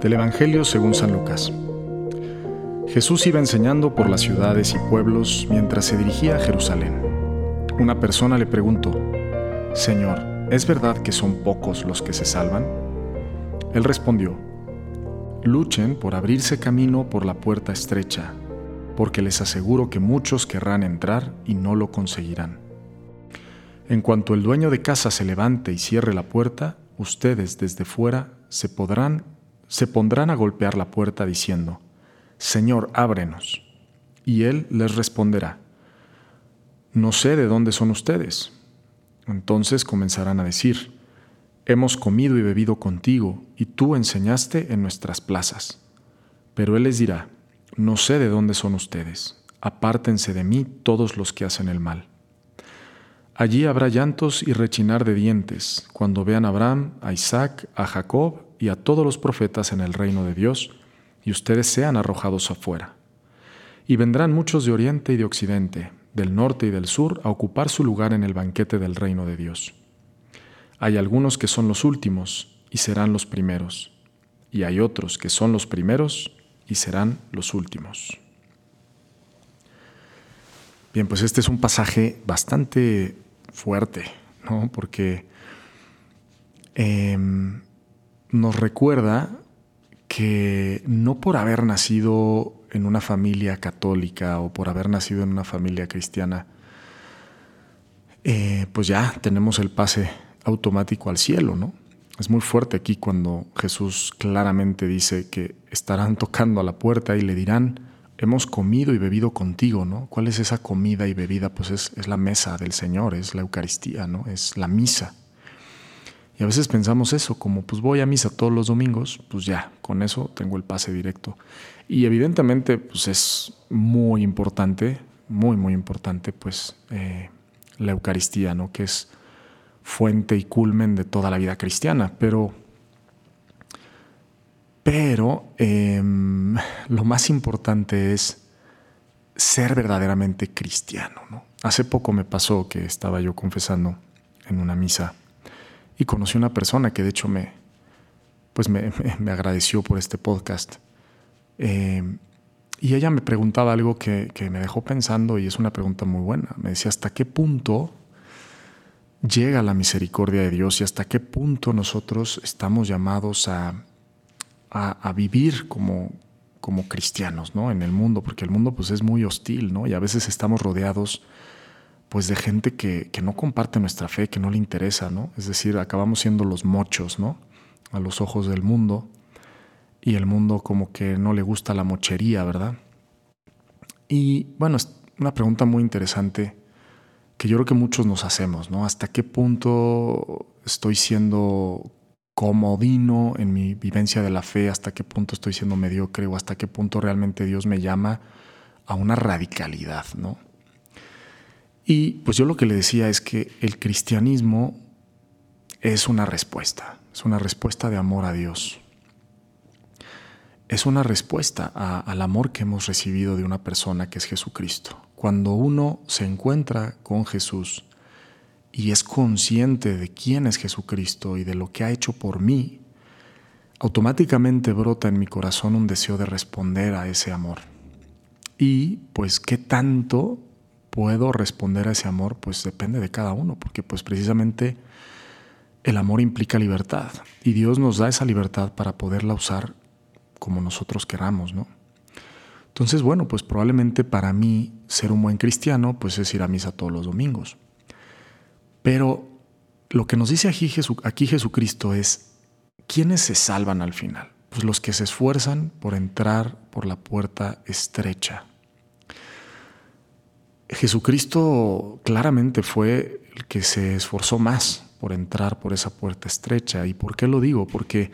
Del Evangelio según San Lucas. Jesús iba enseñando por las ciudades y pueblos mientras se dirigía a Jerusalén. Una persona le preguntó, Señor, ¿es verdad que son pocos los que se salvan? Él respondió, Luchen por abrirse camino por la puerta estrecha, porque les aseguro que muchos querrán entrar y no lo conseguirán. En cuanto el dueño de casa se levante y cierre la puerta, ustedes desde fuera se podrán se pondrán a golpear la puerta diciendo, Señor, ábrenos. Y él les responderá, No sé de dónde son ustedes. Entonces comenzarán a decir, Hemos comido y bebido contigo, y tú enseñaste en nuestras plazas. Pero él les dirá, No sé de dónde son ustedes, apártense de mí todos los que hacen el mal. Allí habrá llantos y rechinar de dientes, cuando vean a Abraham, a Isaac, a Jacob y a todos los profetas en el reino de Dios, y ustedes sean arrojados afuera. Y vendrán muchos de oriente y de occidente, del norte y del sur, a ocupar su lugar en el banquete del reino de Dios. Hay algunos que son los últimos y serán los primeros, y hay otros que son los primeros y serán los últimos. Bien, pues este es un pasaje bastante fuerte, ¿no? Porque em, nos recuerda que no por haber nacido en una familia católica o por haber nacido en una familia cristiana, eh, pues ya tenemos el pase automático al cielo, ¿no? Es muy fuerte aquí cuando Jesús claramente dice que estarán tocando a la puerta y le dirán, hemos comido y bebido contigo, ¿no? ¿Cuál es esa comida y bebida? Pues es, es, la mesa del Señor, es la Eucaristía, ¿no? Es la misa. Y a veces pensamos eso, como pues voy a misa todos los domingos, pues ya, con eso tengo el pase directo. Y evidentemente, pues es muy importante, muy, muy importante, pues eh, la Eucaristía, ¿no? Que es fuente y culmen de toda la vida cristiana, pero, pero em, lo más importante es ser verdaderamente cristiano. ¿no? Hace poco me pasó que estaba yo confesando en una misa y conocí a una persona que de hecho me, pues me, agradeció por este podcast. Em, y ella me preguntaba algo que, que me dejó pensando y es una pregunta muy buena. Me decía, ¿hasta qué punto llega la misericordia de Dios y hasta qué punto nosotros estamos llamados a, a, vivir como, como cristianos ¿no? en el mundo, porque el mundo pues, es muy hostil ¿no? y a veces estamos rodeados pues, de gente que, que, no comparte nuestra fe, que no le interesa, ¿no? es decir, acabamos siendo los mochos ¿no? a los ojos del mundo y el mundo como que no le gusta la mochería, ¿verdad? Y bueno, es una pregunta muy interesante que yo creo que muchos nos hacemos, ¿no? ¿Hasta qué punto estoy siendo comodino en mi vivencia de la fe? ¿Hasta qué punto estoy siendo mediocre? ¿O hasta qué punto realmente Dios me llama a una radicalidad, ¿no? Y pues yo lo que le decía es que el cristianismo es una respuesta, es una respuesta de amor a Dios. Es una respuesta al amor que hemos recibido de una persona que es Jesucristo cuando uno se encuentra con Jesús y es consciente de quién es Jesucristo y de lo que ha hecho por mí, automáticamente brota en mi corazón un deseo de responder a ese amor. Y pues qué tanto puedo responder a ese amor, pues depende de cada uno, porque pues precisamente el amor implica libertad y Dios nos da esa libertad para poderla usar como nosotros queramos, ¿no? Entonces, bueno, pues probablemente para mí ser un buen cristiano pues es ir a misa todos los domingos. Pero lo que nos dice aquí, aquí Jesucristo es, ¿quiénes se salvan al final? Pues los que se esfuerzan por entrar por la puerta estrecha. Jesucristo claramente fue el que se esforzó más por entrar por esa puerta estrecha. ¿Y por qué lo digo? Porque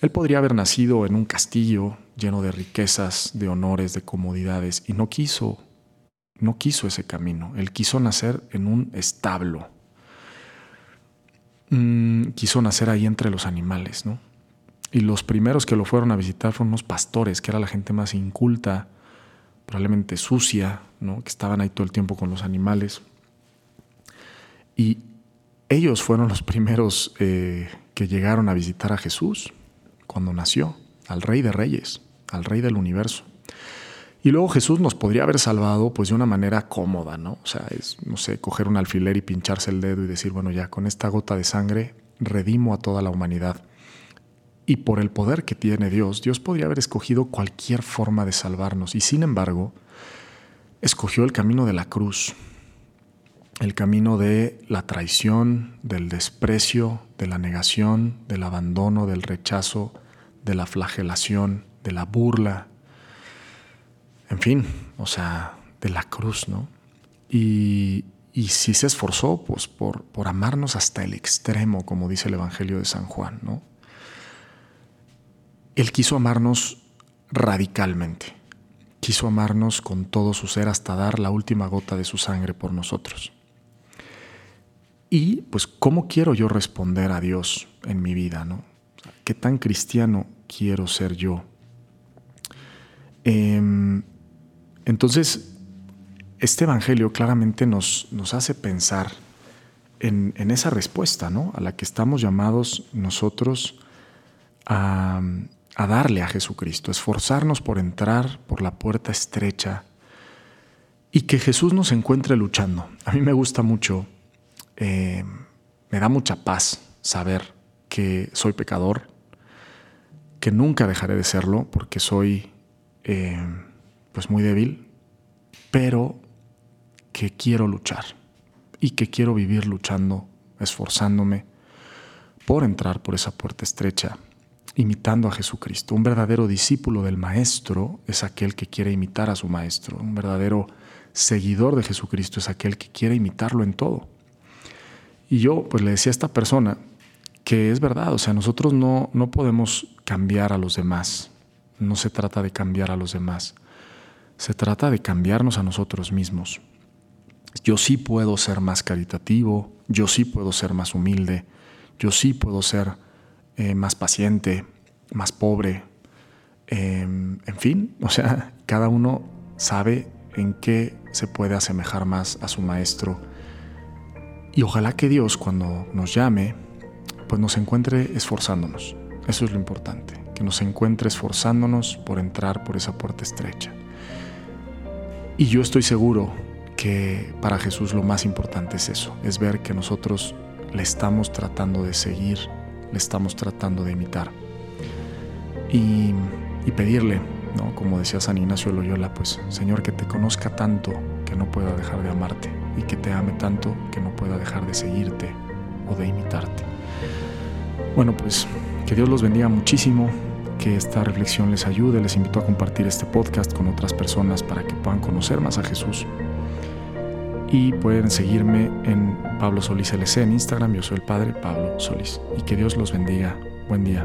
él podría haber nacido en un castillo lleno de riquezas, de honores, de comodidades, y no quiso, no quiso ese camino. Él quiso nacer en un establo. Mm, quiso nacer ahí entre los animales, ¿no? Y los primeros que lo fueron a visitar fueron unos pastores, que era la gente más inculta, probablemente sucia, ¿no? Que estaban ahí todo el tiempo con los animales. Y ellos fueron los primeros eh, que llegaron a visitar a Jesús cuando nació, al Rey de Reyes, al Rey del Universo. Y luego Jesús nos podría haber salvado pues de una manera cómoda, ¿no? O sea, es, no sé, coger un alfiler y pincharse el dedo y decir, bueno, ya con esta gota de sangre redimo a toda la humanidad. Y por el poder que tiene Dios, Dios podría haber escogido cualquier forma de salvarnos. Y sin embargo, escogió el camino de la cruz, el camino de la traición, del desprecio, de la negación, del abandono, del rechazo, de la flagelación, de la burla, en fin, o sea, de la cruz, ¿no? Y, y sí se esforzó pues, por, por amarnos hasta el extremo, como dice el Evangelio de San Juan, ¿no? Él quiso amarnos radicalmente, quiso amarnos con todo su ser hasta dar la última gota de su sangre por nosotros. Y pues, ¿cómo quiero yo responder a Dios en mi vida? ¿no? ¿Qué tan cristiano quiero ser yo? Em, entonces, este Evangelio claramente nos, nos hace pensar en, esa respuesta, ¿no? A la que estamos llamados nosotros a, a darle a Jesucristo, esforzarnos por entrar por la puerta estrecha y que Jesús nos encuentre luchando. A mí me gusta mucho eh, me da mucha paz saber que soy pecador, que nunca dejaré de serlo porque soy eh, pues muy débil, pero que quiero luchar y que quiero vivir luchando, esforzándome por entrar por esa puerta estrecha, imitando a Jesucristo. Un verdadero discípulo del Maestro es aquel que quiere imitar a su Maestro. Un verdadero seguidor de Jesucristo es aquel que quiere imitarlo en todo. Y yo pues le decía a esta persona que es verdad, o sea, nosotros no, no podemos cambiar a los demás. No se trata de cambiar a los demás. Se trata de cambiarnos a nosotros mismos. Yo sí puedo ser más caritativo, yo sí puedo ser más humilde, yo sí puedo ser eh, más paciente, más pobre. Em, en fin, o sea, cada uno sabe en qué se puede asemejar más a su maestro y ojalá que Dios cuando nos llame, pues nos encuentre esforzándonos. Eso es lo importante, que nos encuentre esforzándonos por entrar por esa puerta estrecha. Y yo estoy seguro que para Jesús lo más importante es eso, es ver que nosotros le estamos tratando de seguir, le estamos tratando de imitar. Y, pedirle, ¿no? como decía San Ignacio Loyola, pues Señor, que te conozca tanto que no pueda dejar de amarte y que te ame tanto que no pueda dejar de seguirte o de imitarte. Bueno, pues que Dios los bendiga muchísimo, que esta reflexión les ayude, les invito a compartir este podcast con otras personas para que puedan conocer más a Jesús. Y pueden seguirme en Pablo Solís LC en Instagram, yo soy el Padre Pablo Solís. Y que Dios los bendiga. Buen día.